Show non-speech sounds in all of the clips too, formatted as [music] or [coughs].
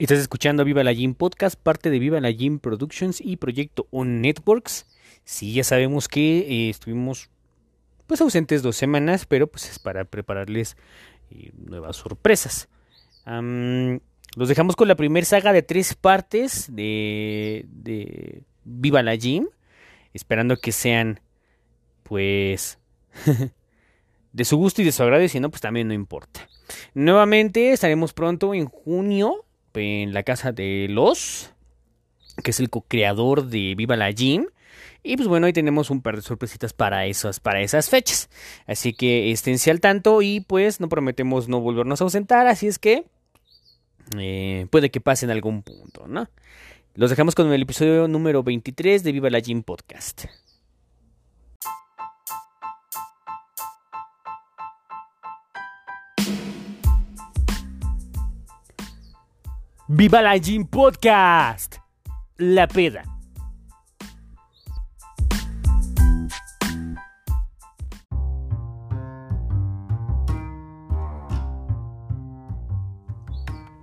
Estás escuchando Viva la Gym Podcast, parte de Viva la Gym Productions y Proyecto On Networks. Sí, ya sabemos que eh, estuvimos pues ausentes dos semanas, pero pues es para prepararles eh, nuevas sorpresas. los dejamos con la primera saga de tres partes de, de Viva la Gym, esperando que sean pues [laughs] de su gusto y de su agrado, y si no, pues también no importa. Nuevamente estaremos pronto en junio en la casa de los, que es el co-creador de Viva la Gym. Y pues bueno, ahí tenemos un par de sorpresitas para esas, para esas fechas. Así que esténse al tanto y pues no prometemos no volvernos a ausentar, así es que eh, puede que pase en algún punto, ¿no? Los dejamos con el episodio número 23 de Viva la Gym Podcast. Viva la Gym Podcast. La peda.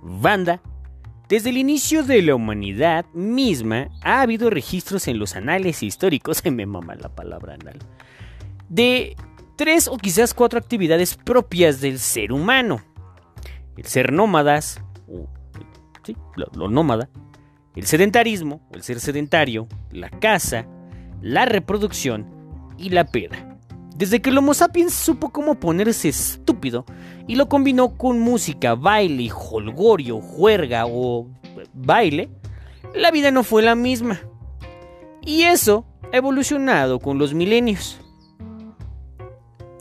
Banda. Desde el inicio de la humanidad misma ha habido registros en los anales históricos, [laughs] me mama la palabra anal, de tres o quizás cuatro actividades propias del ser humano. El ser nómadas, lo, nómada, el sedentarismo, el ser sedentario, la caza, la reproducción y la peda. Desde que el Homo sapiens supo cómo ponerse estúpido y lo combinó con música, baile, holgorio, juerga o baile, la vida no fue la misma. Y eso ha evolucionado con los milenios.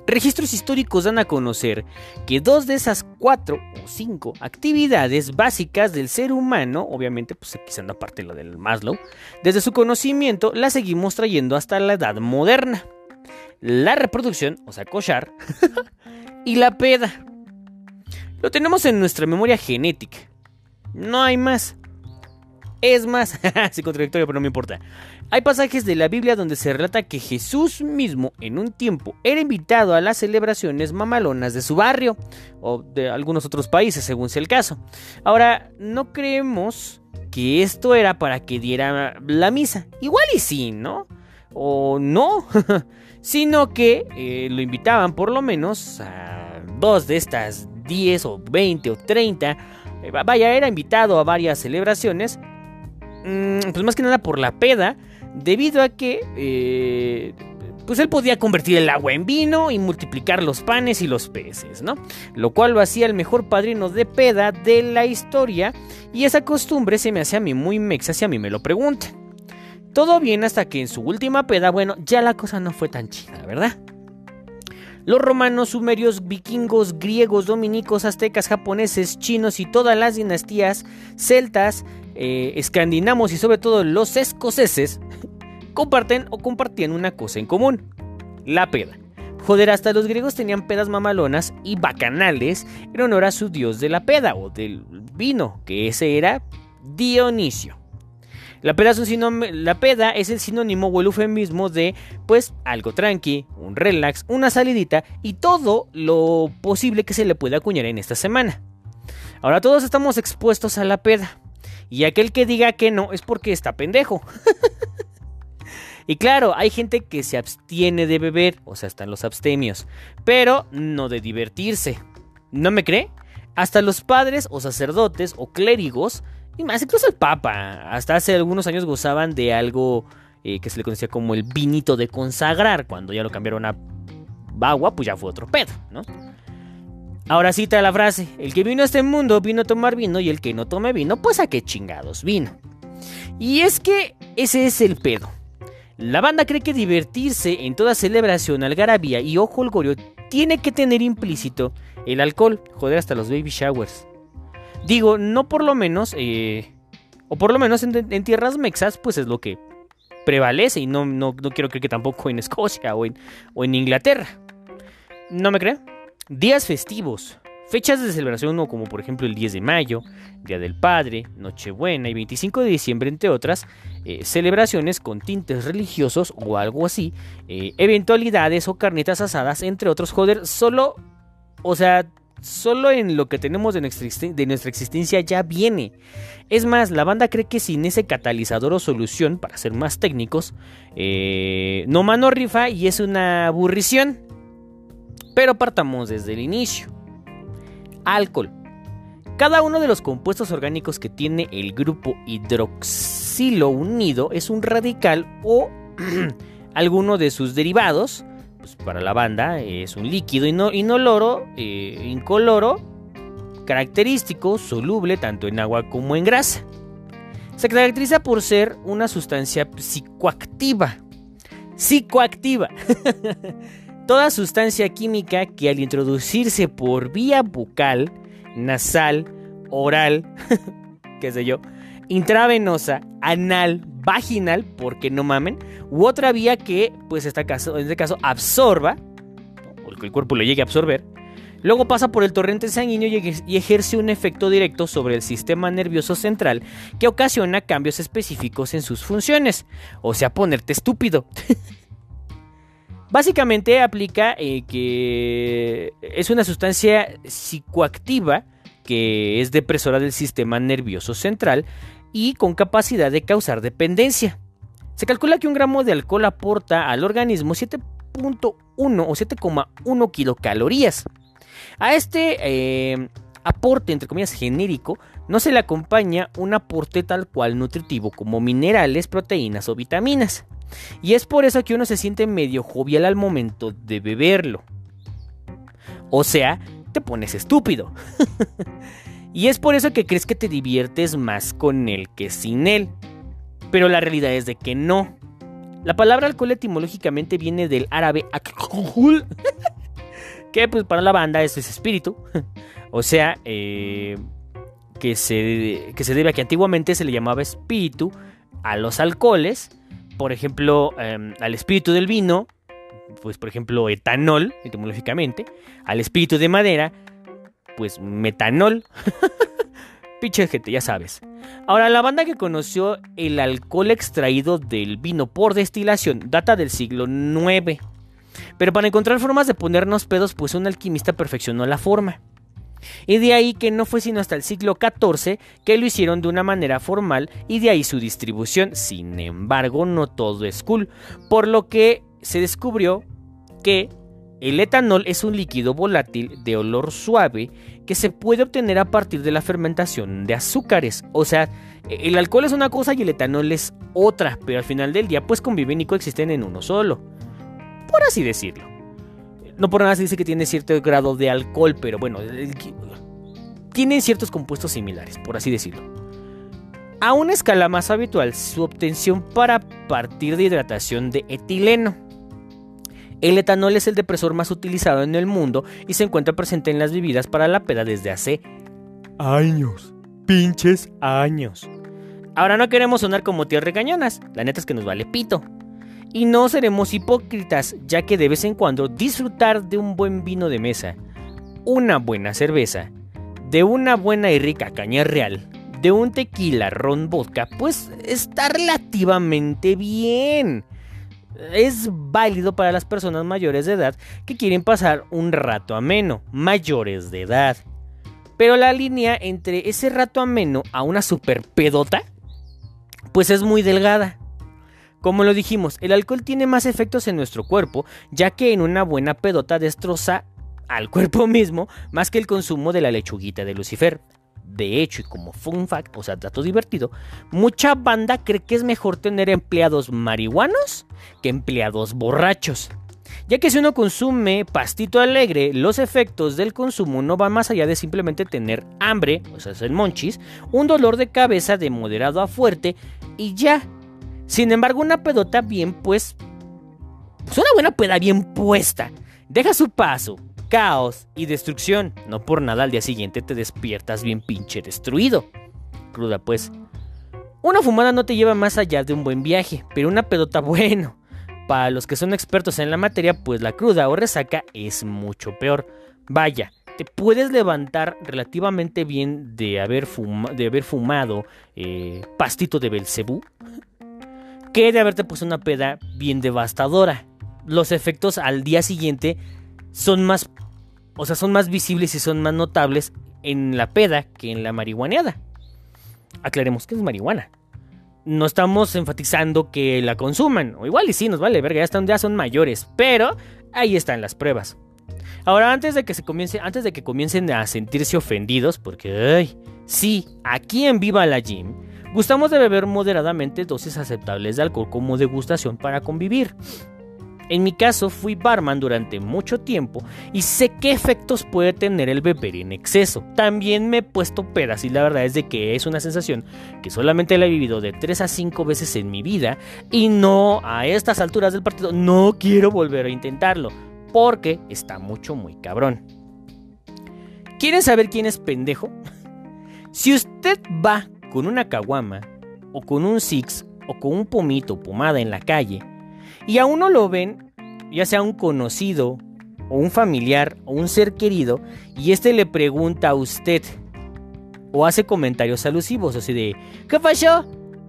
Registros históricos dan a conocer que dos de esas cuatro o cinco actividades básicas del ser humano, obviamente pues quizás aparte lo del Maslow, desde su conocimiento las seguimos trayendo hasta la edad moderna. La reproducción, o sea, cochar, [laughs] y la peda. Lo tenemos en nuestra memoria genética. No hay más. Es más, [laughs] es contradictorio, pero no me importa. Hay pasajes de la Biblia donde se relata que Jesús mismo en un tiempo era invitado a las celebraciones mamalonas de su barrio o de algunos otros países, según sea el caso. Ahora, no creemos que esto era para que diera la misa. Igual y sí, ¿no? O no, [laughs] sino que eh, lo invitaban por lo menos a dos de estas 10 o 20 o 30. Eh, vaya, era invitado a varias celebraciones. Mm, pues más que nada por la peda debido a que eh, pues él podía convertir el agua en vino y multiplicar los panes y los peces, ¿no? Lo cual lo hacía el mejor padrino de peda de la historia y esa costumbre se me hace a mí muy mexa si a mí me lo preguntan. Todo bien hasta que en su última peda, bueno, ya la cosa no fue tan chida, ¿verdad? Los romanos, sumerios, vikingos, griegos, dominicos, aztecas, japoneses, chinos y todas las dinastías celtas, eh, escandinavos y sobre todo los escoceses [laughs] comparten o compartían una cosa en común, la peda. Joder, hasta los griegos tenían pedas mamalonas y bacanales en honor a su dios de la peda o del vino, que ese era Dionisio. La peda, es la peda es el sinónimo o el eufemismo de, pues, algo tranqui, un relax, una salidita y todo lo posible que se le pueda acuñar en esta semana. Ahora todos estamos expuestos a la peda. Y aquel que diga que no es porque está pendejo. [laughs] y claro, hay gente que se abstiene de beber, o sea, están los abstemios, pero no de divertirse. ¿No me cree? Hasta los padres o sacerdotes o clérigos y más, incluso el Papa, hasta hace algunos años gozaban de algo eh, que se le conocía como el vinito de consagrar. Cuando ya lo cambiaron a agua, pues ya fue otro pedo, ¿no? Ahora cita la frase, el que vino a este mundo vino a tomar vino y el que no tome vino, pues a qué chingados vino. Y es que ese es el pedo. La banda cree que divertirse en toda celebración, algarabía y ojo holgorio tiene que tener implícito el alcohol, joder hasta los baby showers. Digo, no por lo menos, eh, o por lo menos en, tierras mexas, pues es lo que prevalece. Y no, no, quiero creer que tampoco en Escocia o en, o en Inglaterra. ¿No me creen? Días festivos. Fechas de celebración como por ejemplo el 10 de mayo, Día del Padre, Nochebuena y 25 de diciembre, entre otras, eh, celebraciones con tintes religiosos o algo así, eh, eventualidades o carnetas asadas, entre otros, joder, solo, o sea, solo en lo que tenemos de nuestra, existencia ya viene. Es más, la banda cree que sin ese catalizador o solución, para ser más técnicos, eh, no mano rifa y es una aburrición. Pero partamos desde el inicio. Alcohol. Cada uno de los compuestos orgánicos que tiene el grupo hidroxilo unido es un radical o [clears throat] alguno de sus derivados. Pues para la banda es un líquido inoloro, eh, incoloro, característico, soluble tanto en agua como en grasa. Se caracteriza por ser una sustancia psicoactiva. Psicoactiva. [laughs] Toda sustancia química que al introducirse por vía bucal, nasal, oral, [laughs] qué sé yo, intravenosa, anal, vaginal, porque no mamen, u otra vía que, pues en este caso, absorba, o que el cuerpo lo llegue a absorber, luego pasa por el torrente sanguíneo y ejerce un efecto directo sobre el sistema nervioso central que ocasiona cambios específicos en sus funciones, o sea, ponerte estúpido. [laughs] Básicamente aplica eh, que es una sustancia psicoactiva que es depresora del sistema nervioso central y con capacidad de causar dependencia. Se calcula que un gramo de alcohol aporta al organismo 7.1 o 7,1 kilocalorías. A este eh, aporte, entre comillas, genérico, no se le acompaña un aporte tal cual nutritivo como minerales, proteínas o vitaminas. Y es por eso que uno se siente medio jovial al momento de beberlo. O sea, te pones estúpido. [laughs] y es por eso que crees que te diviertes más con él que sin él. Pero la realidad es de que no. La palabra alcohol etimológicamente viene del árabe alcohol, [laughs] que pues para la banda es espíritu. [laughs] o sea, eh, que, se, que se debe a que antiguamente se le llamaba espíritu a los alcoholes por ejemplo, em, al espíritu del vino, pues por ejemplo etanol, etimológicamente, al espíritu de madera, pues metanol. [laughs] Pinche gente, ya sabes. Ahora, la banda que conoció el alcohol extraído del vino por destilación data del siglo IX. Pero para encontrar formas de ponernos pedos, pues un alquimista perfeccionó la forma. Y de ahí que no fue sino hasta el siglo XIV que lo hicieron de una manera formal y de ahí su distribución. Sin embargo, no todo es cool, por lo que se descubrió que el etanol es un líquido volátil de olor suave que se puede obtener a partir de la fermentación de azúcares. O sea, el alcohol es una cosa y el etanol es otra, pero al final del día pues conviven y coexisten en uno solo. Por así decirlo. No por nada se dice que tiene cierto grado de alcohol, pero bueno, tienen ciertos compuestos similares, por así decirlo. A una escala más habitual, su obtención para partir de hidratación de etileno. El etanol es el depresor más utilizado en el mundo y se encuentra presente en las bebidas para la peda desde hace años. Pinches años. Ahora no queremos sonar como tías regañonas, la neta es que nos vale pito. Y no seremos hipócritas, ya que de vez en cuando disfrutar de un buen vino de mesa, una buena cerveza, de una buena y rica caña real, de un tequila, ron, vodka, pues está relativamente bien. Es válido para las personas mayores de edad que quieren pasar un rato ameno, mayores de edad. Pero la línea entre ese rato ameno a una super pedota, pues es muy delgada. Como lo dijimos, el alcohol tiene más efectos en nuestro cuerpo, ya que en una buena pedota destroza al [laughs] cuerpo mismo más que el consumo de la lechuguita de Lucifer. De hecho, y como fun fact, o sea, dato divertido, mucha banda cree que es mejor tener empleados marihuanos que empleados borrachos. Ya que si uno consume pastito alegre, los efectos del consumo no van más allá de simplemente tener hambre, o sea, el monchis, un dolor de cabeza de moderado a fuerte y ya, sin embargo, una pedota bien, pues. Pues una buena peda bien puesta. Deja su paso, caos y destrucción. No por nada al día siguiente te despiertas bien pinche destruido. Cruda, pues. Una fumada no te lleva más allá de un buen viaje, pero una pedota [laughs] bueno. Para los que son expertos en la materia, pues la cruda o resaca es mucho peor. Vaya, te puedes levantar relativamente bien de haber, de haber fumado eh, pastito de Belcebú que de haberte puesto una peda bien devastadora. Los efectos al día siguiente son más o sea, son más visibles y son más notables en la peda que en la marihuaneada. Aclaremos que es marihuana. No estamos enfatizando que la consuman, o igual y sí, nos vale verga, ya, están, ya son mayores, pero ahí están las pruebas. Ahora, antes de que se comience, antes de que comiencen a sentirse ofendidos, porque ay, sí, aquí en Viva la Gym, gustamos de beber moderadamente dosis aceptables de alcohol como degustación para convivir. En mi caso fui barman durante mucho tiempo y sé qué efectos puede tener el beber en exceso. También me he puesto pedas y la verdad es de que es una sensación que solamente la he vivido de 3 a 5 veces en mi vida y no a estas alturas del partido no quiero volver a intentarlo porque está mucho muy cabrón. ¿Quieren saber quién es pendejo? si usted va con una caguama o con un six o con un pomito pomada en la calle y a uno lo ven, ya sea un conocido, o un familiar, o un ser querido, y este le pregunta a usted, o hace comentarios alusivos, así de, ¿qué pasó?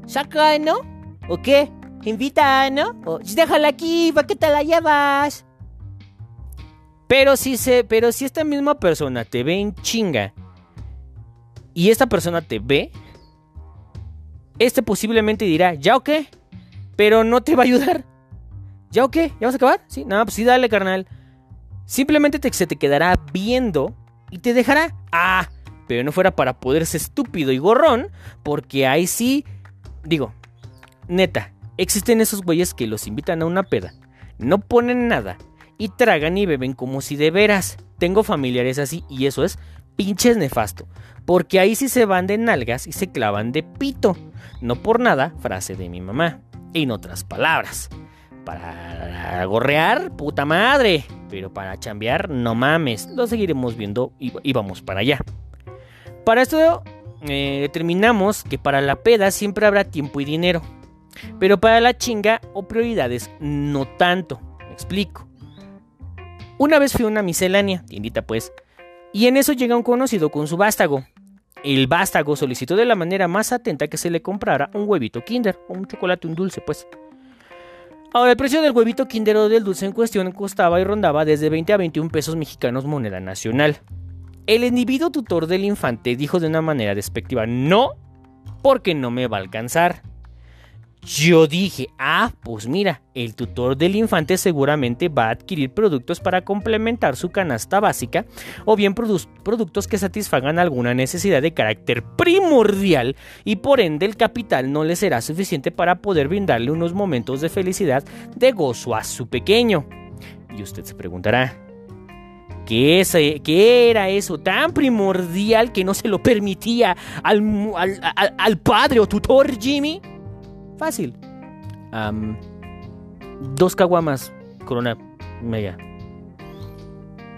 ¿Saca, no? ¿O qué? ¿Invita, no? O, déjala aquí, ¿para qué te la llevas? Pero si, se, pero si esta misma persona te ve en chinga, y esta persona te ve, este posiblemente dirá, ¿ya o qué? Pero no te va a ayudar. ¿Ya o qué? ¿Ya vas a acabar? Sí, no, pues sí, dale, carnal. Simplemente te, se te quedará viendo y te dejará. Ah, pero no fuera para poderse estúpido y gorrón, porque ahí sí. Digo, neta, existen esos güeyes que los invitan a una peda, no ponen nada y tragan y beben como si de veras. Tengo familiares así y eso es pinches nefasto, porque ahí sí se van de nalgas y se clavan de pito. No por nada, frase de mi mamá. En otras palabras, para gorrear, puta madre. Pero para chambear, no mames. Lo seguiremos viendo y, vamos para allá. Para esto eh, determinamos que para la peda siempre habrá tiempo y dinero. Pero para la chinga o prioridades, no tanto. Me explico. Una vez fui a una miscelánea, tiendita pues, y en eso llega un conocido con su vástago. El vástago solicitó de la manera más atenta que se le comprara un huevito Kinder o un chocolate, un dulce, pues. Ahora, el precio del huevito quindero del dulce en cuestión costaba y rondaba desde 20 a 21 pesos mexicanos moneda nacional. El individuo tutor del infante dijo de una manera despectiva, no, porque no me va a alcanzar. Yo dije, ah, pues mira, el tutor del infante seguramente va a adquirir productos para complementar su canasta básica o bien productos que satisfagan alguna necesidad de carácter primordial y por ende el capital no le será suficiente para poder brindarle unos momentos de felicidad, de gozo a su pequeño. Y usted se preguntará, ¿Qué, ¿Qué, era eso tan primordial que no se lo permitía al padre o tutor Jimmy? Fácil. dos caguamas, corona media.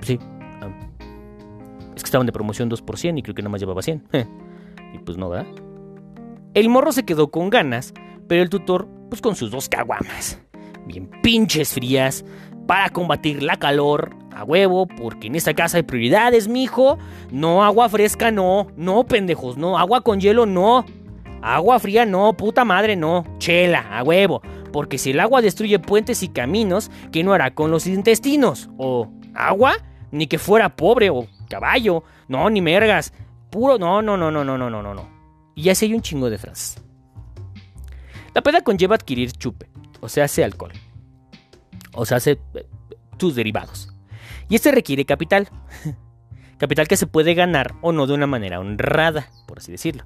Sí. es que estaban de promoción 2 por 100 y creo que nada más llevaba 100. [laughs] y pues no, ¿verdad? El morro se quedó con ganas, pero el tutor, pues con sus dos caguamas. Bien pinches frías, para combatir la calor a huevo, porque en esta casa hay prioridades, mijo. No agua fresca, no. No, pendejos, no. Agua con hielo, no. Agua fría no, puta madre no. Chela, a huevo. Porque si el agua destruye puentes y caminos, ¿qué no hará con los intestinos? ¿O agua? Ni que fuera pobre o caballo. No, ni mergas. Puro. No, no, no, no, no, no, no, no. Y así hay un chingo de frases. La peda conlleva adquirir chupe, o sea, hace alcohol. O sea, hace eh, tus derivados. Y este requiere capital. [laughs] capital que se puede ganar o no de una manera honrada, por así decirlo.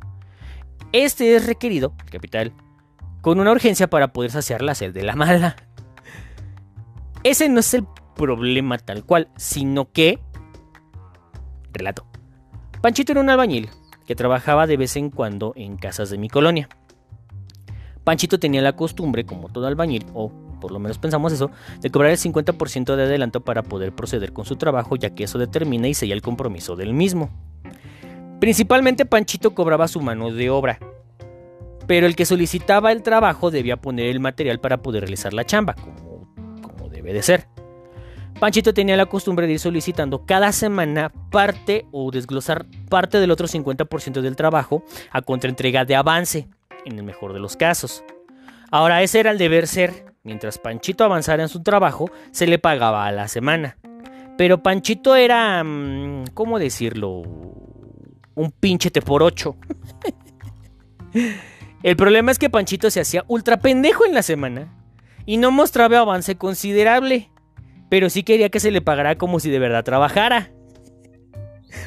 Este es requerido, capital, con una urgencia para poder saciar la sed de la mala. Ese no es el problema tal cual, sino que... Relato. Panchito era un albañil que trabajaba de vez en cuando en casas de mi colonia. Panchito tenía la costumbre, como todo albañil, o por lo menos pensamos eso, de cobrar el 50% de adelanto para poder proceder con su trabajo, ya que eso determina y sella el compromiso del mismo. Principalmente Panchito cobraba su mano de obra, pero el que solicitaba el trabajo debía poner el material para poder realizar la chamba, como, debe de ser. Panchito tenía la costumbre de ir solicitando cada semana parte o desglosar parte del otro 50% del trabajo a contraentrega de avance, en el mejor de los casos. Ahora ese era el deber ser. Mientras Panchito avanzara en su trabajo, se le pagaba a la semana. Pero Panchito era, mm, ¿cómo decirlo? Un pinche te por ocho. El problema es que Panchito se hacía ultra pendejo en la semana y no mostraba avance considerable, pero sí quería que se le pagara como si de verdad trabajara.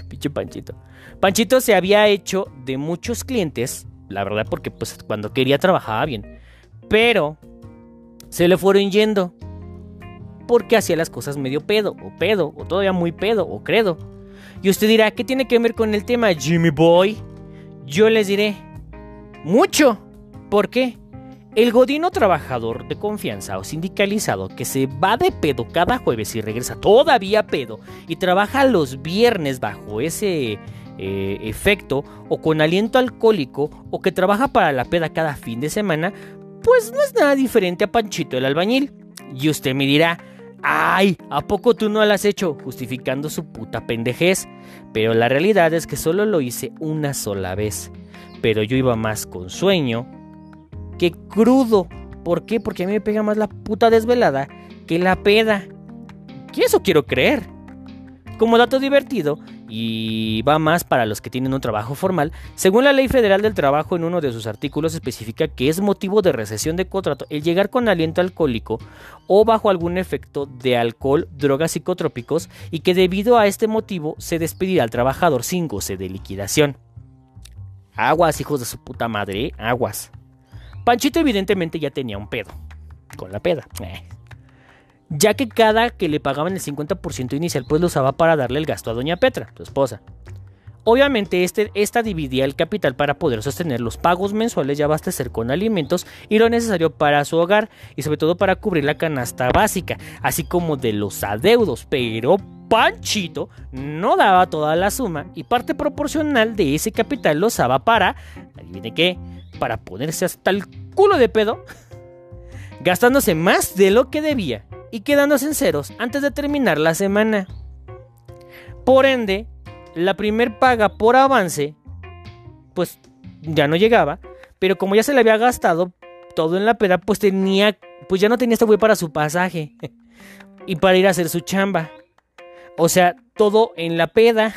Pinche Panchito. Panchito se había hecho de muchos clientes, la verdad porque pues cuando quería trabajaba bien, pero se le fueron yendo porque hacía las cosas medio pedo, o pedo, o todavía muy pedo, o credo. Y usted dirá, ¿qué tiene que ver con el tema Jimmy Boy? Yo les diré, mucho. ¿Por qué? El godino trabajador de confianza o sindicalizado que se va de pedo cada jueves y regresa todavía pedo y trabaja los viernes bajo ese eh, efecto o con aliento alcohólico o que trabaja para la peda cada fin de semana, pues no es nada diferente a Panchito el albañil. Y usted me dirá, ay, ¿a poco tú no lo has hecho? Justificando su puta pendejez. Pero la realidad es que solo lo hice una sola vez. Pero yo iba más con sueño que crudo. ¿Por qué? Porque a mí me pega más la puta desvelada que la peda. ¿Qué eso quiero creer? Como dato divertido, y va más para los que tienen un trabajo formal, según la Ley Federal del Trabajo en uno de sus artículos especifica que es motivo de recesión de contrato el llegar con aliento alcohólico o bajo algún efecto de alcohol, drogas psicotrópicos y que debido a este motivo se despedirá al trabajador sin goce de liquidación. Aguas, hijos de su puta madre, aguas. Panchito evidentemente ya tenía un pedo. Con la peda. Eh. Ya que cada que le pagaban el 50% inicial pues lo usaba para darle el gasto a doña Petra, su esposa. Obviamente este, esta dividía el capital para poder sostener los pagos mensuales y abastecer con alimentos y lo necesario para su hogar y sobre todo para cubrir la canasta básica, así como de los adeudos. Pero Panchito no daba toda la suma y parte proporcional de ese capital lo usaba para, adivine qué, para ponerse hasta el culo de pedo, [laughs] gastándose más de lo que debía y quedándose en ceros antes de terminar la semana. Por ende, la primer paga por avance, pues ya no llegaba, pero como ya se le había gastado todo en la peda, pues tenía, pues ya no tenía este güey para su pasaje [laughs] y para ir a hacer su chamba. O sea, todo en la peda.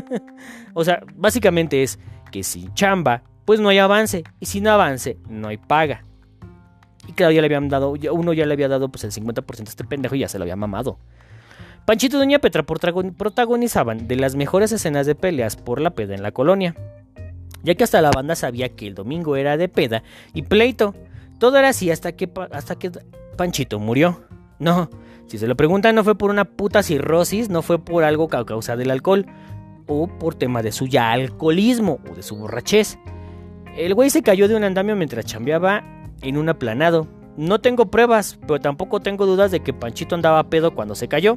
[laughs] o sea, básicamente es que sin chamba pues no hay avance. Y sin avance, no hay paga. Y claro, ya le habían dado, uno ya le había dado pues el 50% a este pendejo y ya se lo había mamado. Panchito y Doña Petra protagonizaban de las mejores escenas de peleas por la peda en la colonia. Ya que hasta la banda sabía que el domingo era de peda y pleito. Todo era así hasta que, hasta que Panchito murió. No, si se lo preguntan, no fue por una puta cirrosis, no fue por algo a causa del alcohol, o por tema de su ya alcoholismo o de su borrachez. El güey se cayó de un andamio mientras chambeaba en un aplanado. No tengo pruebas, pero tampoco tengo dudas de que Panchito andaba pedo cuando se cayó.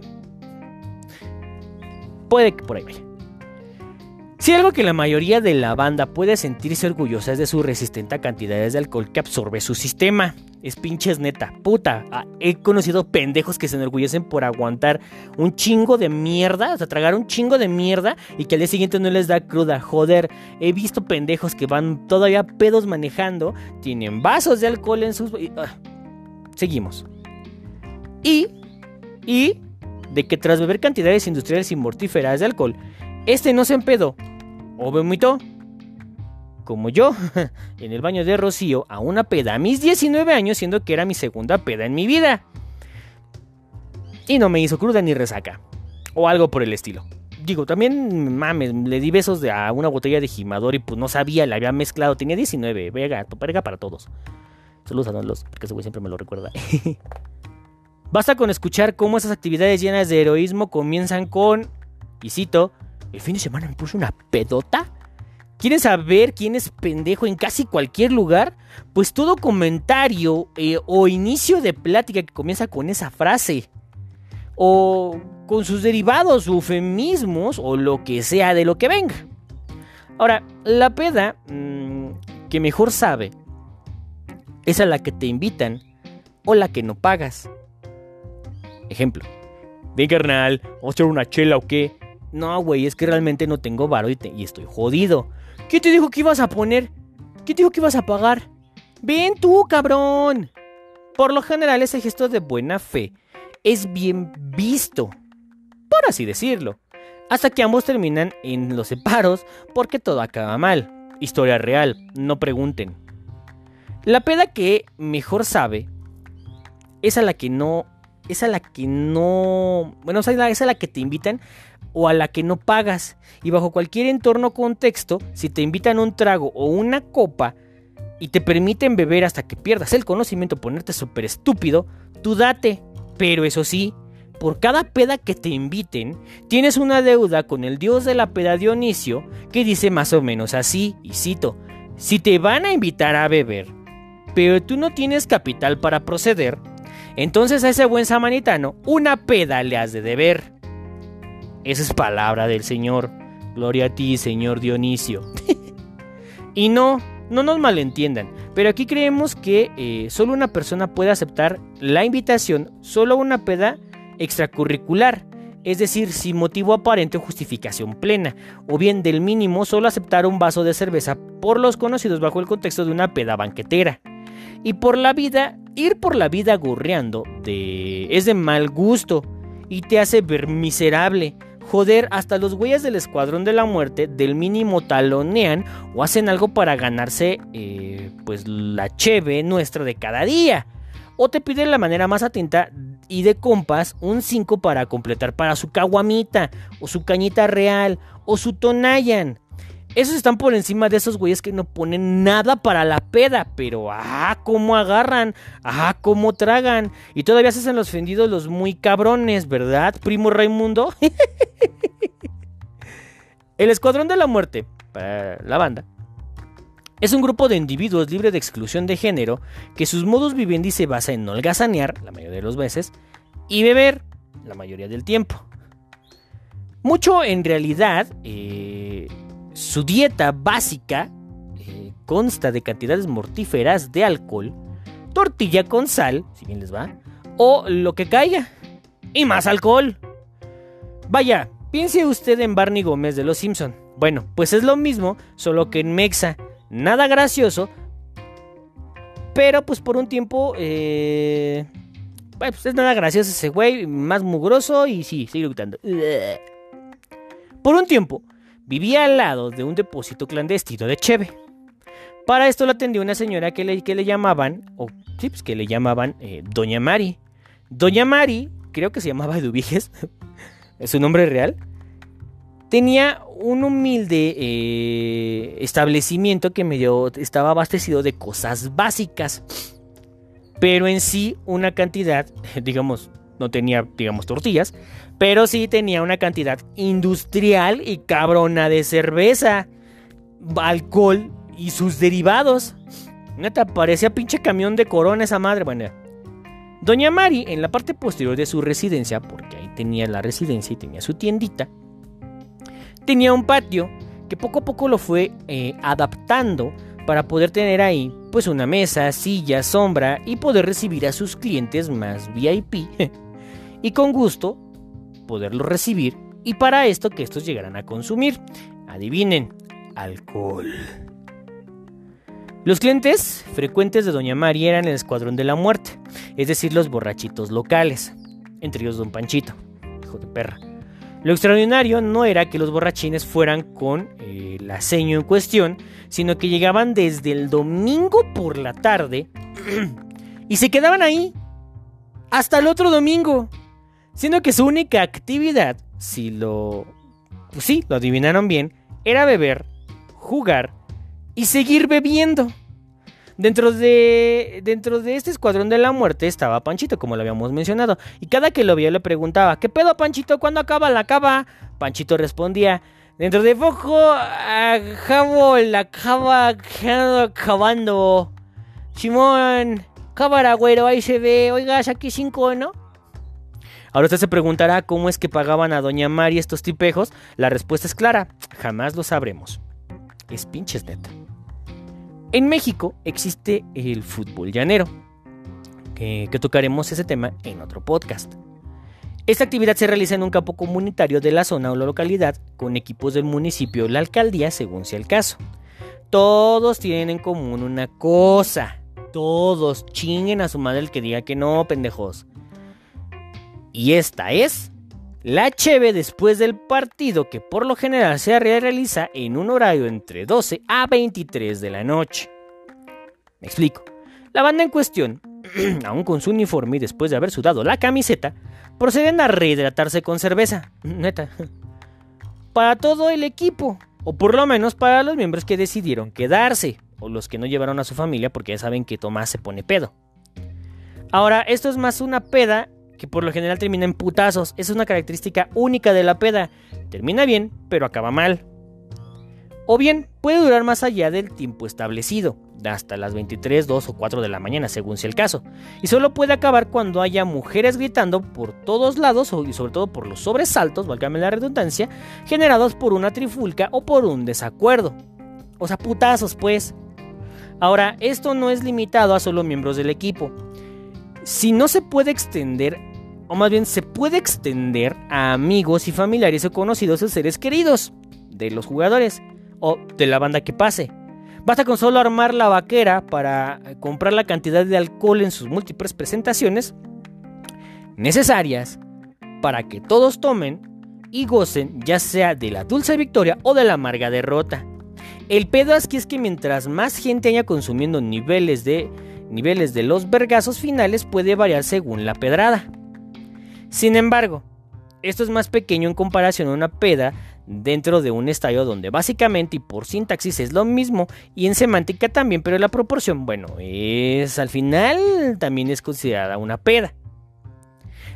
Puede que por ahí vaya. Si algo que la mayoría de la banda puede sentirse orgullosa es de su resistente a cantidades de alcohol que absorbe su sistema. Es pinches neta, puta. Ah, he conocido pendejos que se enorgullecen por aguantar un chingo de mierda, o sea, tragar un chingo de mierda y que al día siguiente no les da cruda. Joder, he visto pendejos que van todavía pedos manejando, tienen vasos de alcohol en sus... Ah, seguimos. Y... Y... De que tras beber cantidades industriales y mortíferas de alcohol, este no se empedó o vomitó como yo, [laughs] en el baño de Rocío a una peda a mis 19 años, siendo que era mi segunda peda en mi vida. Y no me hizo cruda ni resaca. O algo por el estilo. Digo, también, mames, le di besos a una botella de gimador y pues no sabía, la había mezclado. Tenía 19, vega, verga para todos. Saludos a los, porque ese güey siempre me lo recuerda. [laughs] Basta con escuchar cómo esas actividades llenas de heroísmo comienzan con, y cito, el fin de semana me puse una pedota ¿Quieren saber quién es pendejo en casi cualquier lugar? Pues todo comentario eh, o inicio de plática que comienza con esa frase. O con sus derivados, eufemismos o lo que sea de lo que venga. Ahora, la peda mm, que mejor sabe es a la que te invitan o la que no pagas. Ejemplo. Ven carnal, vamos a echar una chela o qué. No, güey, es que realmente no tengo varo y, y estoy jodido. ¿Quién te dijo que ibas a poner? ¿Quién te dijo que ibas a pagar? Ven tú, cabrón. Por lo general, ese gesto de buena fe es bien visto. por así decirlo. Hasta que ambos terminan en los separos porque todo acaba mal. Historia real, no pregunten. La peda que mejor sabe es a la que no. Es a la que no. Bueno, es a la que te invitan o a la que no pagas. Y bajo cualquier entorno o contexto, si te invitan un trago o una copa y te permiten beber hasta que pierdas el conocimiento, ponerte súper estúpido, tú date. Pero eso sí, por cada peda que te inviten, tienes una deuda con el dios de la peda Dionisio que dice más o menos así, y cito, si te van a invitar a beber, pero tú no tienes capital para proceder, entonces a ese buen samaritano una peda le has de deber. Esa es palabra del Señor. Gloria a ti, Señor Dionisio. [laughs] y no, no nos malentiendan, pero aquí creemos que eh, solo una persona puede aceptar la invitación, solo una peda extracurricular, es decir, sin motivo aparente o justificación plena, o bien del mínimo solo aceptar un vaso de cerveza por los conocidos bajo el contexto de una peda banquetera. Y por la vida, ir por la vida gorreando de... es de mal gusto y te hace ver miserable. Joder, hasta los güeyes del Escuadrón de la Muerte del mínimo talonean o hacen algo para ganarse eh, pues la cheve nuestra de cada día. O te piden la manera más atenta y de compas un 5 para completar para su caguamita, o su cañita real, o su tonayan. Esos están por encima de esos güeyes que no ponen nada para la peda, pero ah, cómo agarran, ah, cómo tragan. Y todavía se hacen los fendidos los muy cabrones, ¿verdad, primo Raimundo? [laughs] El Escuadrón de la Muerte, la banda, es un grupo de individuos libre de exclusión de género que sus modos vivendi se basa en holgazanear, la mayoría de los veces, y beber, la mayoría del tiempo. Mucho en realidad, eh, su dieta básica eh, consta de cantidades mortíferas de alcohol, tortilla con sal, si bien les va, o lo que caiga, y más alcohol. Vaya, piense usted en Barney Gómez de Los Simpson. Bueno, pues es lo mismo, solo que en Mexa nada gracioso. Pero pues por un tiempo... Eh, pues es nada gracioso ese güey, más mugroso y sí, sigue gritando. Por un tiempo, vivía al lado de un depósito clandestino de Cheve. Para esto lo atendió una señora que le, que le llamaban, o sí, pues que le llamaban eh, Doña Mari. Doña Mari, creo que se llamaba Eduviges, [laughs] es su nombre real, tenía un humilde eh, establecimiento que medio estaba abastecido de cosas básicas. Pero en sí una cantidad, [laughs] digamos, no tenía, digamos, tortillas, pero sí tenía una cantidad industrial y cabrona de cerveza, alcohol y sus derivados. Neta, parecía pinche camión de corona esa madre. Bueno, Doña Mari, en la parte posterior de su residencia, porque ahí tenía la residencia y tenía su tiendita, tenía un patio que poco a poco lo fue eh, adaptando para poder tener ahí pues una mesa, silla, sombra y poder recibir a sus clientes más VIP [laughs] y con gusto poderlos recibir y para esto que estos llegaran a consumir. Adivinen, alcohol. Los clientes frecuentes de Doña María eran el Escuadrón de la Muerte, es decir, los borrachitos locales, entre ellos Don Panchito, hijo de perra. Lo extraordinario no era que los borrachines fueran con eh, el aceño en cuestión, sino que llegaban desde el domingo por la tarde [clears throat] y se quedaban ahí hasta el otro domingo, siendo que su única actividad, si lo... Pues sí, lo adivinaron bien, era beber, jugar y seguir bebiendo. Dentro de, dentro de este escuadrón de la muerte estaba Panchito, como lo habíamos mencionado. Y cada que lo veía le preguntaba, ¿qué pedo Panchito? ¿Cuándo acaba la cava? Panchito respondía, dentro de poco acabo la cava acabando. Simón, cámara, güero, ahí se ve. Oigas, aquí cinco, ¿no? Ahora usted se preguntará cómo es que pagaban a Doña Mari estos tipejos. La respuesta es clara, jamás lo sabremos. Es pinches neta. En México existe el fútbol llanero, que, tocaremos ese tema en otro podcast. Esta actividad se realiza en un campo comunitario de la zona o la localidad con equipos del municipio o la alcaldía según sea el caso. Todos tienen en común una cosa. Todos chinguen a su madre el que diga que no, pendejos. Y esta es La cheve después del partido que por lo general se realiza en un horario entre 12 a 23 de la noche. Me explico. La banda en cuestión, [clears throat] aún con su uniforme y después de haber sudado la camiseta, proceden a rehidratarse con cerveza. [laughs] Neta. Para todo el equipo, o por lo menos para los miembros que decidieron quedarse, o los que no llevaron a su familia porque ya saben que Tomás se pone pedo. Ahora, esto es más una peda que por lo general termina en putazos. Es una característica única de la peda. Termina bien, pero acaba mal. O bien, puede durar más allá del tiempo establecido, hasta las 23, 2 o 4 de la mañana, según sea el caso. Y solo puede acabar cuando haya mujeres gritando por todos lados y sobre todo por los sobresaltos, valga la redundancia, generados por una trifulca o por un desacuerdo. O sea, putazos, pues. Ahora, esto no es limitado a solo miembros del equipo. Si no se puede extender, o más bien se puede extender a amigos y familiares o conocidos o seres queridos de los jugadores o de la banda que pase. Basta con solo armar la vaquera para comprar la cantidad de alcohol en sus múltiples presentaciones necesarias para que todos tomen y gocen ya sea de la dulce victoria o de la amarga derrota. El pedo aquí es que mientras más gente haya consumiendo niveles de niveles de los vergazos finales puede variar según la pedrada. Sin embargo, esto es más pequeño en comparación a una peda dentro de un estadio donde básicamente y por sintaxis es lo mismo y en semántica también, pero la proporción, bueno, es al final también es considerada una peda.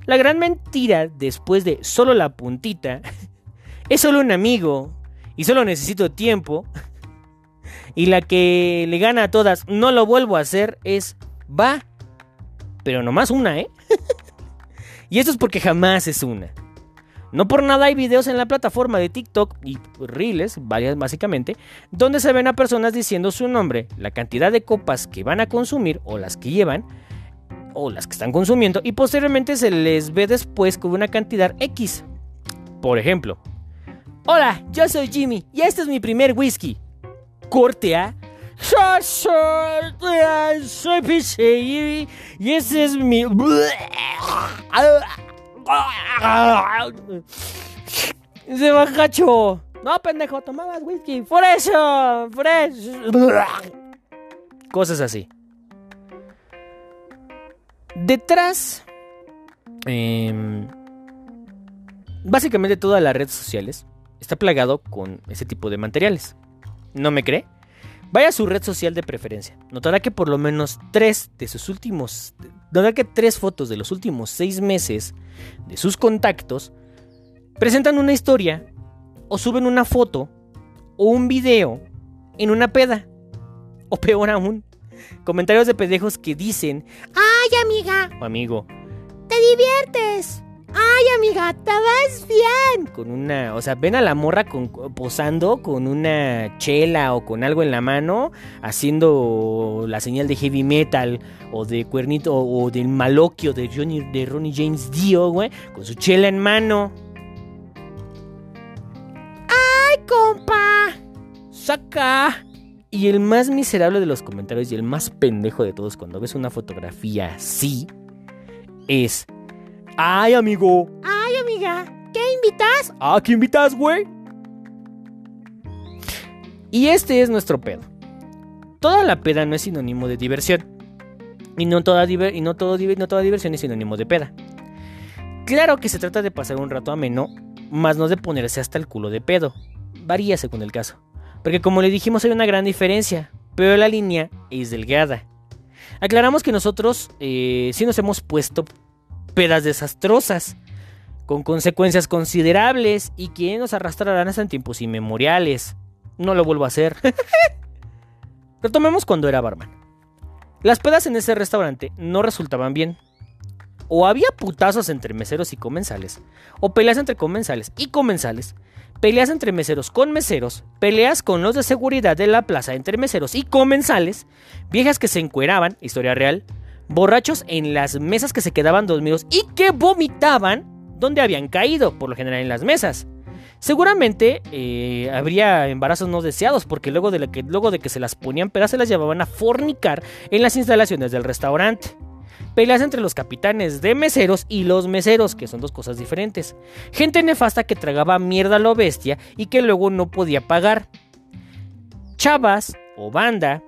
La gran mentira después de solo la puntita [laughs] es solo un amigo y solo necesito tiempo. [laughs] Y la que le gana a todas, no lo vuelvo a hacer, es va. Pero nomás una, ¿eh? [laughs] y esto es porque jamás es una. No por nada hay videos en la plataforma de TikTok y Reels, varias básicamente, donde se ven a personas diciendo su nombre, la cantidad de copas que van a consumir o las que llevan, o las que están consumiendo, y posteriormente se les ve después con una cantidad X. Por ejemplo, Hola, yo soy Jimmy y este es mi primer whisky. Corte A. Yo soy, soy y, este es mi... Se [laughs] bajacho. No, pendejo, tomabas whisky. Por eso, por Cosas así. Detrás, eh, básicamente todas las redes sociales está plagado con ese tipo de materiales. ¿No me cree? Vaya a su red social de preferencia. Notará que por lo menos tres de sus últimos. Notará que tres fotos de los últimos seis meses de sus contactos presentan una historia o suben una foto o un video en una peda. O peor aún, comentarios de pendejos que dicen: ¡Ay, amiga! O amigo, ¡te diviertes! ¡Ay, amiga, te ves bien! Con una, o sea, ven a la morra con, posando con una chela o con algo en la mano, haciendo la señal de heavy metal o de cuernito o, del maloquio de, Johnny, de Ronnie James Dio, güey, con su chela en mano. ¡Ay, compa! ¡Saca! Y el más miserable de los comentarios y el más pendejo de todos cuando ves una fotografía así es Ay, amigo. Ay, amiga. ¿Qué invitas? Ah, ¿qué invitas, güey? Y este es nuestro pedo. Toda la peda no es sinónimo de diversión. Y no toda, y no todo, no toda diversión es sinónimo de peda. Claro que se trata de pasar un rato ameno, más no de ponerse hasta el culo de pedo. Varía según el caso. Porque como le dijimos hay una gran diferencia, pero la línea es delgada. Aclaramos que nosotros eh, sí nos hemos puesto pedas desastrosas, con consecuencias considerables y que nos arrastrarán hasta en tiempos inmemoriales. No lo vuelvo a hacer. [laughs] Retomemos cuando era barman. Las pedas en ese restaurante no resultaban bien. O había putazos entre meseros y comensales, o peleas entre comensales y comensales, peleas entre meseros con meseros, peleas con los de seguridad de la plaza entre meseros y comensales, viejas que se encueraban, historia real, borrachos en las mesas que se quedaban dormidos y que vomitaban donde habían caído, por lo general en las mesas. Seguramente eh, habría embarazos no deseados porque luego de, que, luego de que se las ponían pedas se las llevaban a fornicar en las instalaciones del restaurante. Peleas entre los capitanes de meseros y los meseros, que son dos cosas diferentes. Gente nefasta que tragaba mierda a lo bestia y que luego no podía pagar. Chavas o banda,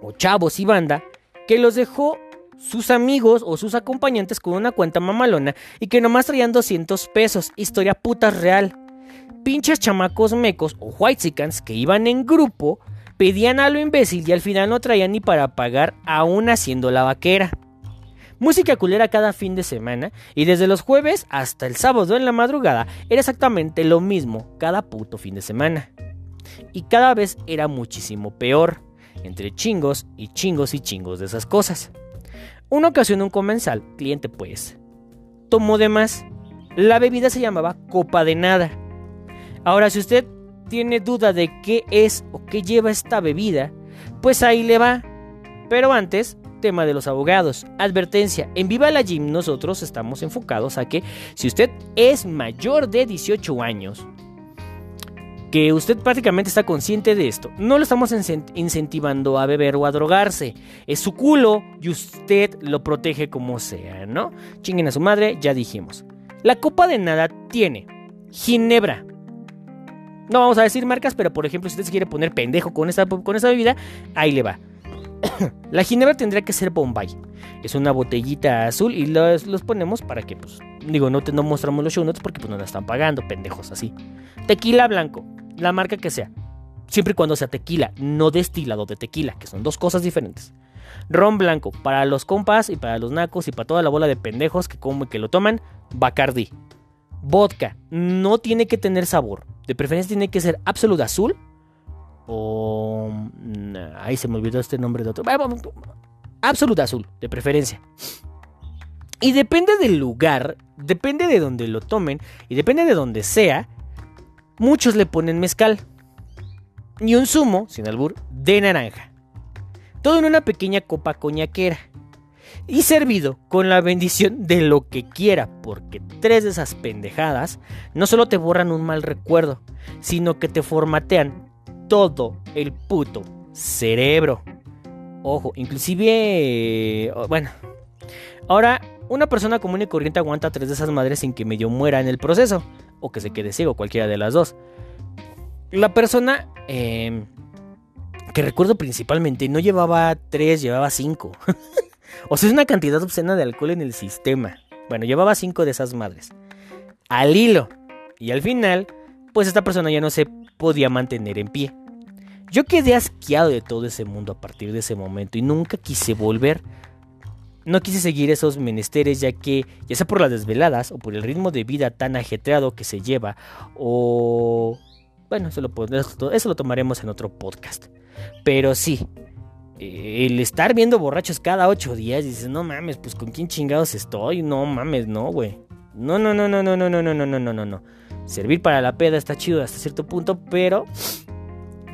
o chavos y banda, que los dejó sus amigos o sus acompañantes con una cuenta mamalona y que nomás traían 200 pesos. Historia puta real. Pinches chamacos mecos o whitesicans que iban en grupo, pedían a lo imbécil y al final no traían ni para pagar, aún haciendo la vaquera. Música culera cada fin de semana y desde los jueves hasta el sábado en la madrugada era exactamente lo mismo cada puto fin de semana. Y cada vez era muchísimo peor, entre chingos y chingos y chingos de esas cosas. Una ocasión un comensal, cliente pues, tomó de más. La bebida se llamaba copa de nada. Ahora, si usted tiene duda de qué es o qué lleva esta bebida, pues ahí le va. Pero antes, tema de los abogados. Advertencia, en Viva la Gym nosotros estamos enfocados a que si usted es mayor de 18 años, que usted prácticamente está consciente de esto. No lo estamos incentivando a beber o a drogarse. Es su culo y usted lo protege como sea, ¿no? Chinguen a su madre, ya dijimos. La copa de nada tiene ginebra. No vamos a decir marcas, pero por ejemplo, si usted se quiere poner pendejo con esa, con esa bebida, ahí le va. [coughs] la ginebra tendría que ser Bombay. Es una botellita azul y los, los ponemos para que, pues, digo, no, te, no mostramos los show notes porque pues no la están pagando, pendejos así. Tequila blanco la marca que sea. Siempre y cuando sea tequila, no destilado de tequila, que son dos cosas diferentes. Ron blanco, para los compas y para los nacos y para toda la bola de pendejos que como que lo toman, Bacardi. Vodka, no tiene que tener sabor. De preferencia tiene que ser absoluto azul. O... Ahí se me olvidó este nombre de otro. Absoluto azul, de preferencia. Y depende del lugar, depende de donde lo tomen y depende de donde sea, muchos le ponen mezcal. Y un zumo, sin albur, de naranja. Todo en una pequeña copa coñaquera. Y servido con la bendición de lo que quiera, porque tres de esas pendejadas no solo te borran un mal recuerdo, sino que te formatean todo el puto cerebro. Ojo, inclusive... Bueno. Ahora, una persona común y corriente aguanta tres de esas madres sin que medio muera en el proceso o que se quede ciego, cualquiera de las dos. La persona em, que recuerdo principalmente no llevaba 3, llevaba 5. [laughs] o sea, es una cantidad obscena de alcohol en el sistema. Bueno, llevaba 5 de esas madres. Al hilo. Y al final, pues esta persona ya no se podía mantener en pie. Yo quedé asqueado de todo ese mundo a partir de ese momento y nunca quise volver no quise seguir esos menesteres ya que, ya sea por las desveladas o por el ritmo de vida tan ajetreado que se lleva, o... Bueno, eso lo, eso lo tomaremos en otro podcast. Pero sí, eh, el estar viendo borrachos cada ocho días, dices, no mames, pues con quién chingados estoy, no mames, no, güey. No, no, no, no, no, no, no, no, no, no, no, no, no. Servir para la peda está chido hasta cierto punto, pero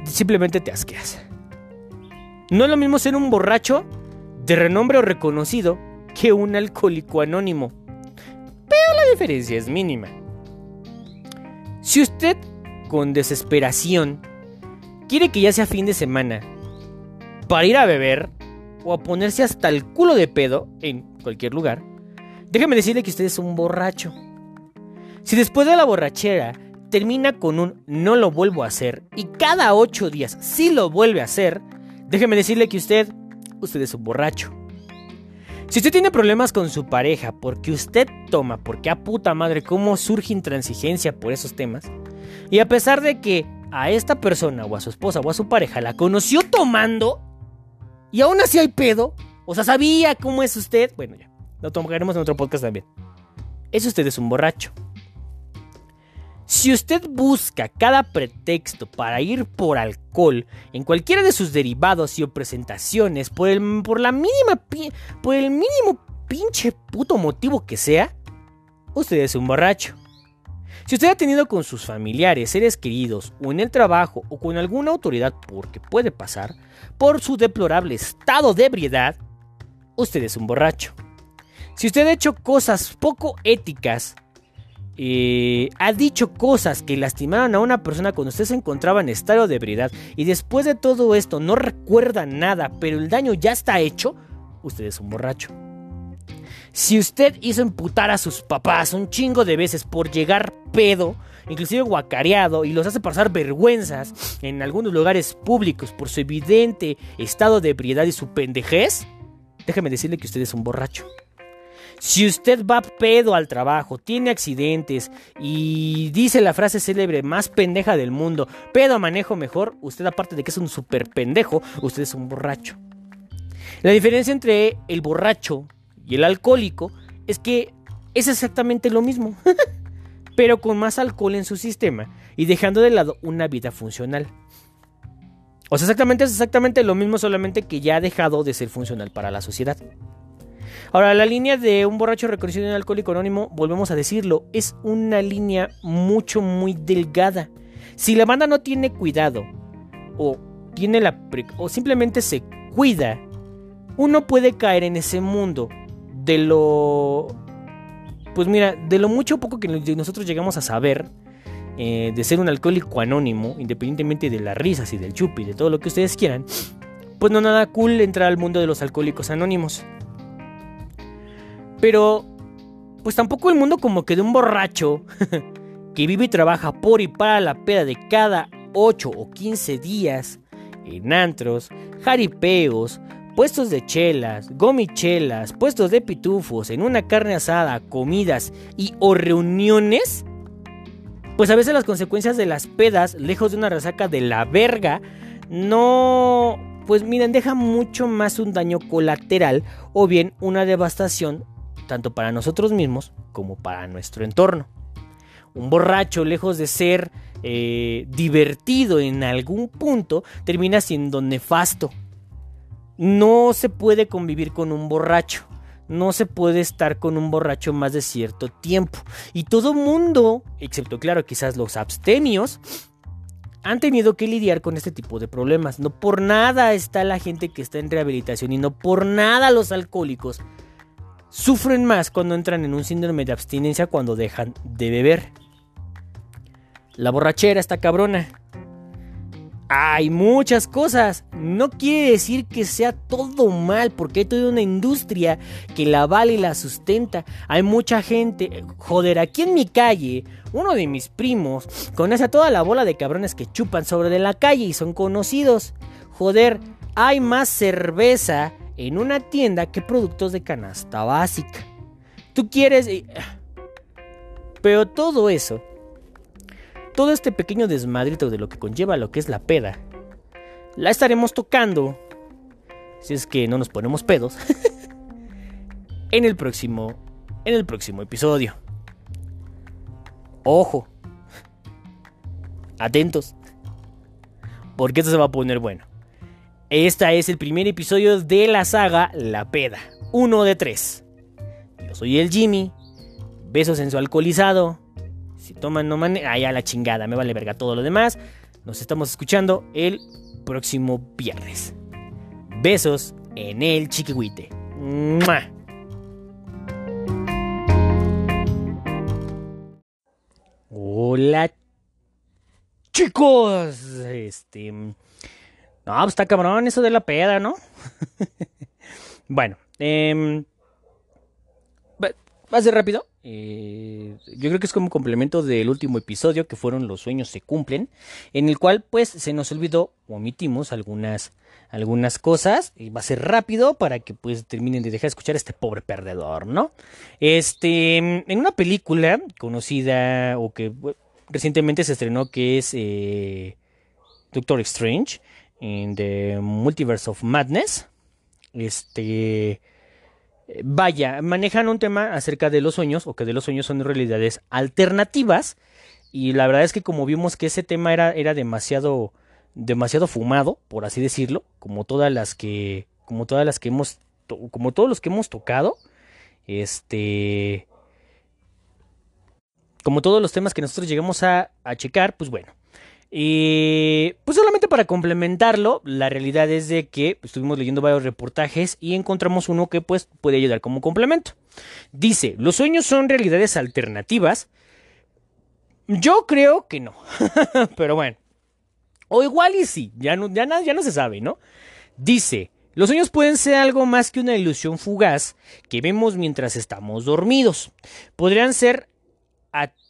simplemente te asqueas. No es lo mismo ser un borracho de renombre o reconocido que un alcohólico anónimo. Pero la diferencia es mínima. Si usted, con desesperación, quiere que ya sea fin de semana para ir a beber o a ponerse hasta el culo de pedo en cualquier lugar, déjeme decirle que usted es un borracho. Si después de la borrachera termina con un no lo vuelvo a hacer y cada ocho días sí lo vuelve a hacer, déjeme decirle que usted usted es un borracho. Si usted tiene problemas con su pareja porque usted toma, porque a puta madre cómo surge intransigencia por esos temas, y a pesar de que a esta persona o a su esposa o a su pareja la conoció tomando, y aún así hay pedo, o sea, sabía cómo es usted, bueno ya, lo tomaremos en otro podcast también. Es usted es un borracho. Si usted busca cada pretexto para ir por alcohol en cualquiera de sus derivados y o presentaciones por el, por la mínima, por el mínimo pinche puto motivo que sea, usted es un borracho. Si usted ha tenido con sus familiares, seres queridos, o en el trabajo, o con alguna autoridad, porque puede pasar, por su deplorable estado de ebriedad, usted es un borracho. Si usted ha hecho cosas poco éticas ha dicho cosas que lastimaron a una persona cuando usted se encontraba en estado de ebriedad y después de todo esto no recuerda nada, pero el daño ya está hecho, usted es un borracho. Si usted hizo emputar a sus papás un chingo de veces por llegar pedo, inclusive guacareado, y los hace pasar vergüenzas en algunos lugares públicos por su evidente estado de ebriedad y su pendejez, déjeme decirle que usted es un borracho. Si usted va pedo al trabajo, tiene accidentes y dice la frase célebre más pendeja del mundo, pedo manejo mejor, usted aparte de que es un super pendejo, usted es un borracho. La diferencia entre el borracho y el alcohólico es que es exactamente lo mismo, [laughs] pero con más alcohol en su sistema y dejando de lado una vida funcional. O sea, exactamente es exactamente lo mismo, solamente que ya ha dejado de ser funcional para la sociedad. Ahora, la línea de un borracho reconocido en alcohólico anónimo, volvemos a decirlo, es una línea mucho, muy delgada. Si la banda no tiene cuidado, o tiene la o simplemente se cuida, uno puede caer en ese mundo de lo pues mira, de lo mucho o poco que nosotros llegamos a saber eh, de ser un alcohólico anónimo, independientemente de las risas y del chupi de todo lo que ustedes quieran, pues no nada cool entrar al mundo de los alcohólicos anónimos. Pero, pues tampoco el mundo como que de un borracho [laughs] que vive y trabaja por y para la peda de cada 8 o 15 días en antros, jaripeos, puestos de chelas, gomichelas, puestos de pitufos, en una carne asada, comidas y o reuniones, pues a veces las consecuencias de las pedas, lejos de una resaca de la verga, no, pues miren, deja mucho más un daño colateral o bien una devastación tanto para nosotros mismos como para nuestro entorno. Un borracho, lejos de ser eh, divertido en algún punto, termina siendo nefasto. No se puede convivir con un borracho. No se puede estar con un borracho más de cierto tiempo. Y todo mundo, excepto claro quizás los abstemios, han tenido que lidiar con este tipo de problemas. No por nada está la gente que está en rehabilitación y no por nada los alcohólicos sufren más cuando entran en un síndrome de abstinencia cuando dejan de beber. La borrachera está cabrona. Hay muchas cosas. No quiere decir que sea todo mal, porque hay toda una industria que la vale y la sustenta. Hay mucha gente. Joder, aquí en mi calle, uno de mis primos conoce a toda la bola de cabrones que chupan sobre de la calle y son conocidos. Joder, hay más cerveza en una tienda que productos de canasta básica. Tú quieres... Pero todo eso, todo este pequeño desmadrito de lo que conlleva lo que es la peda, la estaremos tocando, si es que no nos ponemos pedos, [laughs] en el próximo, en el próximo episodio. Ojo, atentos, porque esto se va a poner bueno. Este es el primer episodio de la saga La Peda, uno de tres. Yo soy el Jimmy, besos en su alcoholizado. Si toman, no manen. Ah, la chingada, me vale verga todo lo demás. Nos estamos escuchando el próximo viernes. Besos en el chiquihuite. Hola chicos. Este no, pues está cabrón eso de la peda, ¿no? [laughs] bueno, eh, va a ser rápido. Eh, yo creo que es como complemento del último episodio que fueron Los sueños se cumplen, en el cual pues se nos olvidó omitimos algunas, algunas cosas. Y va a ser rápido para que pues terminen de dejar de escuchar a este pobre perdedor, ¿no? Este, en una película conocida o que recientemente se estrenó que es eh, Doctor Strange en The Multiverse of Madness. Este. Vaya, manejan un tema acerca de los sueños, o que de los sueños son realidades alternativas. Y la verdad es que como vimos que ese tema era, era demasiado. demasiado fumado, por así decirlo. Como todas las que. Como todas las que hemos. Como todos los que hemos tocado. Este. Como todos los temas que nosotros llegamos a, a checar, pues bueno. Y pues solamente para complementarlo, la realidad es de que estuvimos leyendo varios reportajes y encontramos uno que pues puede ayudar como complemento. Dice, los sueños son realidades alternativas. Yo creo que no, [laughs] pero bueno. O igual y sí, ya no, ya, ya no se sabe, ¿no? Dice, Los sueños pueden ser algo más que una ilusión fugaz que vemos mientras estamos dormidos. Podrían ser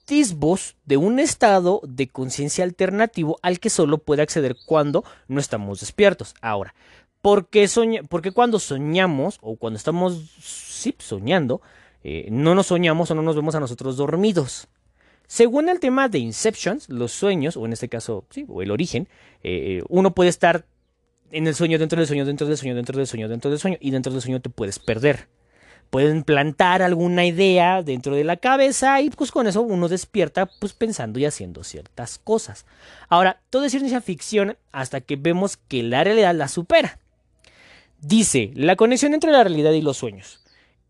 de un estado de conciencia alternativo al que solo puede acceder cuando no estamos despiertos. Ahora, ¿por qué, cuando soñamos o cuando estamos soñando, eh, no nos soñamos o no nos vemos a nosotros dormidos? Según el tema de Inception, los sueños, o en este caso, sí, o el origen, eh, uno puede estar en el sueño, dentro del sueño, dentro del sueño, dentro del sueño, dentro del sueño, y dentro del sueño te puedes perder. Pueden plantar alguna idea dentro de la cabeza y pues con eso uno despierta pues pensando y haciendo ciertas cosas. Ahora, todo es ciencia ficción hasta que vemos que la realidad la supera. Dice, la conexión entre la realidad y los sueños.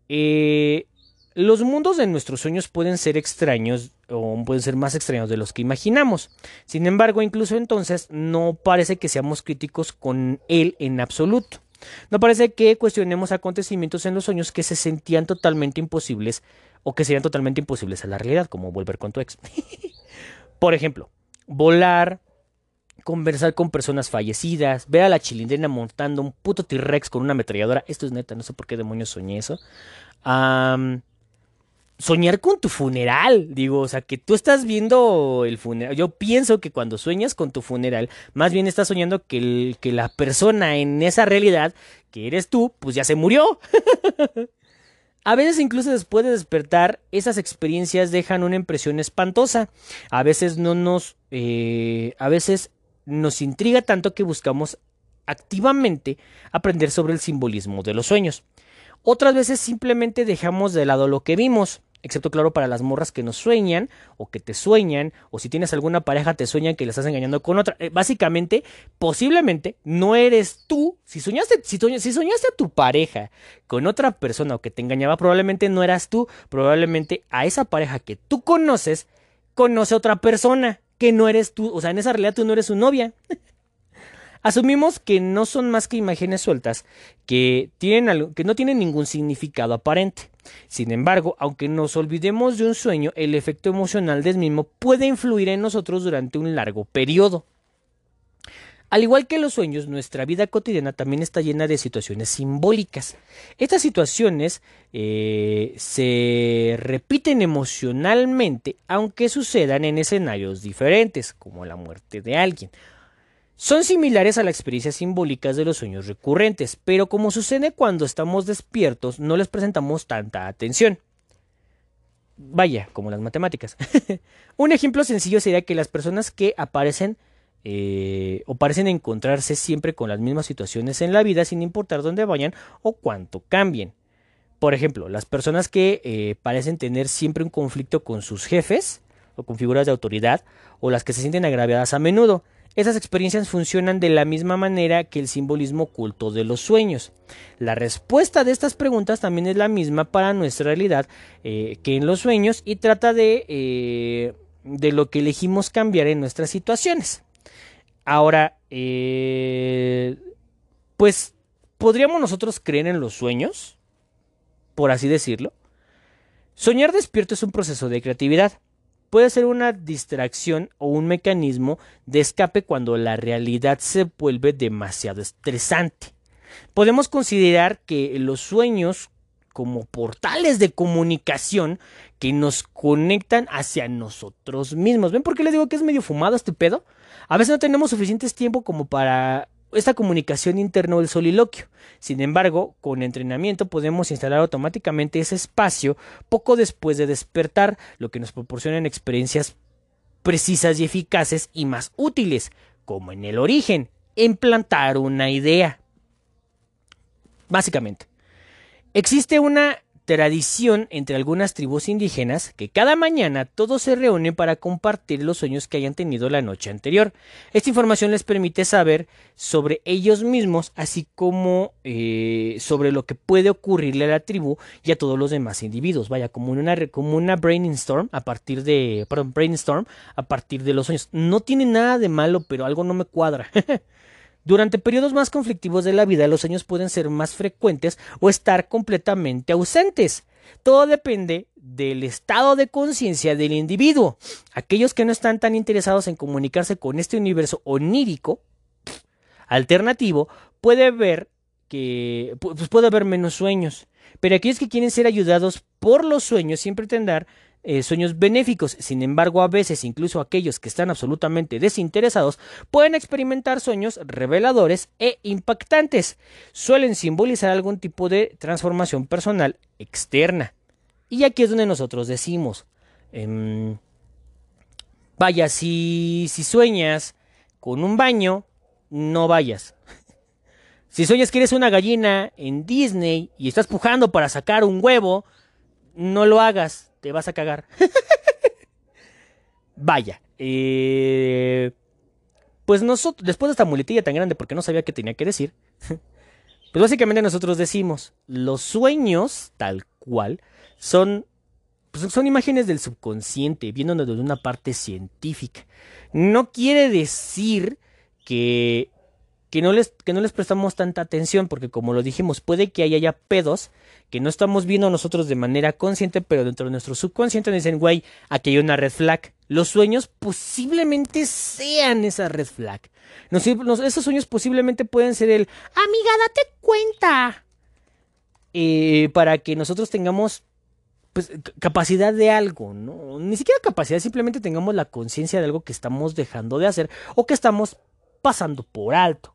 Eh, los mundos de nuestros sueños pueden ser extraños o pueden ser más extraños de los que imaginamos. Sin embargo, incluso entonces no parece que seamos críticos con él en absoluto. No parece que cuestionemos acontecimientos en los sueños que se sentían totalmente imposibles o que serían totalmente imposibles a la realidad, como volver con tu ex. [laughs] Por ejemplo, volar, conversar con personas fallecidas, ver a la chilindrina montando un puto T-Rex con una ametralladora. Esto es neta, no sé por qué demonios soñé eso soñar con tu funeral, digo, o sea, que tú estás viendo el funeral. Yo pienso que cuando sueñas con tu funeral, más bien estás soñando que, la persona en esa realidad, que eres tú, pues ya se murió. [laughs] A veces incluso después de despertar, esas experiencias dejan una impresión espantosa. A veces no nos... Eh, a veces nos intriga tanto que buscamos activamente aprender sobre el simbolismo de los sueños. Otras veces simplemente dejamos de lado lo que vimos, excepto claro para las morras que nos sueñan o que te sueñan, o si tienes alguna pareja te sueñan que le estás engañando con otra. Eh, básicamente, posiblemente no eres tú. Si soñaste, si, si soñaste a tu pareja con otra persona o que te engañaba, probablemente no eras tú. Probablemente a esa pareja que tú conoces, conoce a otra persona que no eres tú. O sea, en esa realidad tú no eres su novia. [laughs] Asumimos que no son más que imágenes sueltas que, tienen que no tienen ningún significado aparente. Sin embargo, aunque nos olvidemos de un sueño, el efecto emocional del mismo puede influir en nosotros durante un largo periodo. Al igual que los sueños, nuestra vida cotidiana también está llena de situaciones simbólicas. Estas situaciones eh, se repiten emocionalmente, aunque sucedan en escenarios diferentes, como la muerte de alguien son similares a las experiencias simbólicas de los sueños recurrentes, pero como sucede cuando estamos despiertos, no les presentamos tanta atención. Vaya, como las matemáticas. [laughs] Un ejemplo sencillo sería que las personas que aparecen eh, o parecen encontrarse siempre con las mismas situaciones en la vida sin importar dónde vayan o cuánto cambien. Por ejemplo, las personas que eh, parecen tener siempre un conflicto con sus jefes o con figuras de autoridad o las que se sienten agraviadas a menudo. Esas experiencias funcionan de la misma manera que el simbolismo oculto de los sueños. La respuesta de estas preguntas también es la misma para nuestra realidad eh, que en los sueños y trata de, eh, de lo que elegimos cambiar en nuestras situaciones. Ahora, eh, pues, ¿podríamos nosotros creer en los sueños? Por así decirlo. Soñar despierto es un proceso de creatividad puede ser una distracción o un mecanismo de escape cuando la realidad se vuelve demasiado estresante. Podemos considerar que los sueños como portales de comunicación que nos conectan hacia nosotros mismos. ¿Ven por qué les digo que es medio fumado este pedo? A veces no tenemos suficiente tiempo como para esta comunicación interna del soliloquio. Sin embargo, con entrenamiento podemos instalar automáticamente ese espacio poco después de despertar, lo que nos proporciona experiencias precisas y eficaces y más útiles, como en el origen, implantar una idea. Básicamente, existe una tradición entre algunas tribus indígenas que cada mañana todos se reúnen para compartir los sueños que hayan tenido la noche anterior. Esta información les permite saber sobre ellos mismos, así como eh, sobre lo que puede ocurrirle a la tribu y a todos los demás individuos. Vaya, como una, como una brainstorm a partir de, perdón, brainstorm a partir de los sueños. No tiene nada de malo, pero algo no me cuadra. [laughs] Durante periodos más conflictivos de la vida, los sueños pueden ser más frecuentes o estar completamente ausentes. Todo depende del estado de conciencia del individuo. Aquellos que no están tan interesados en comunicarse con este universo onírico alternativo puede ver que pues puede haber menos sueños. Pero aquellos que quieren ser ayudados por los sueños siempre tendrán eh, sueños benéficos. Sin embargo, a veces incluso aquellos que están absolutamente desinteresados pueden experimentar sueños reveladores e impactantes. Suelen simbolizar algún tipo de transformación personal externa. Y aquí es donde nosotros decimos, em, vaya, si, si sueñas con un baño, no vayas. [laughs] Si sueñas que eres una gallina en Disney y estás pujando para sacar un huevo, no lo hagas te vas a cagar. [laughs] Vaya. Eh, pues nosotros, después de esta muletilla tan grande, porque no sabía qué tenía que decir, [laughs] pues básicamente nosotros decimos, los sueños, tal cual, son, pues son imágenes del subconsciente, viendo desde una parte científica. No quiere decir que, que, no les, que no les prestamos tanta atención, porque como lo dijimos, puede que haya pedos que no estamos viendo nosotros de manera consciente, pero dentro de nuestro subconsciente nos dicen, güey, aquí hay una red flag. Los sueños posiblemente sean esa red flag. esos sueños posiblemente pueden ser el, amiga, date cuenta. Eh, para que nosotros tengamos pues, capacidad de algo, ¿no? Ni siquiera capacidad, simplemente tengamos la conciencia de algo que estamos dejando de hacer o que estamos pasando por alto.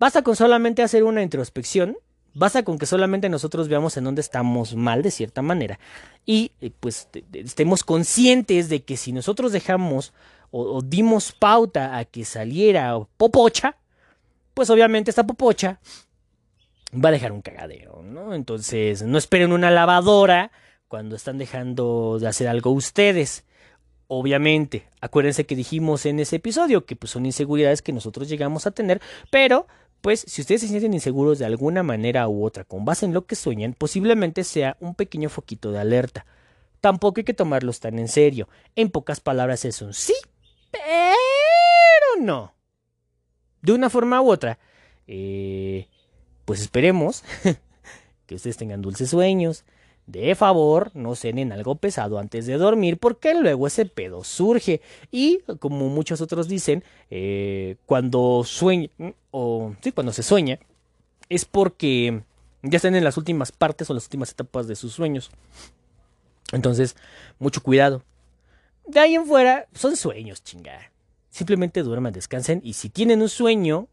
Basta con solamente hacer una introspección Basta con que solamente nosotros veamos en dónde estamos mal de cierta manera y eh, pues estemos conscientes de que si nosotros dejamos o, dimos pauta a que saliera popocha, pues obviamente esta popocha va a dejar un cagadero, ¿no? Entonces no esperen una lavadora cuando están dejando de hacer algo ustedes. Obviamente, acuérdense que dijimos en ese episodio que pues, son inseguridades que nosotros llegamos a tener, pero pues si ustedes se sienten inseguros de alguna manera u otra con base en lo que sueñan, posiblemente sea un pequeño foquito de alerta. Tampoco hay que tomarlos tan en serio. En pocas palabras es un sí, pero no. De una forma u otra, eh, pues esperemos [laughs] que ustedes tengan dulces sueños, de favor, no cenen algo pesado antes de dormir porque luego ese pedo surge. Y como muchos otros dicen, eh, cuando sueña, o sí, cuando se sueña, es porque ya están en las últimas partes o las últimas etapas de sus sueños. Entonces, mucho cuidado. De ahí en fuera, son sueños, chingada. Simplemente duerman, descansen y si tienen un sueño,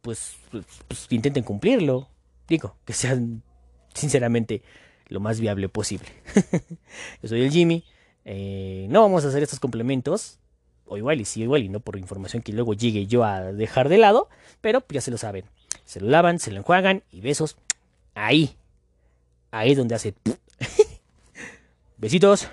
pues, pues, pues intenten cumplirlo. Digo, que sean sinceramente lo más viable posible. [laughs] Yo soy el Jimmy. Eh, no vamos a hacer estos complementos. O igual y sí, igual y no por información que luego llegue yo a dejar de lado. Pero ya se lo saben. Se lo lavan, se lo enjuagan y besos. Ahí. Ahí donde hace... [laughs] Besitos.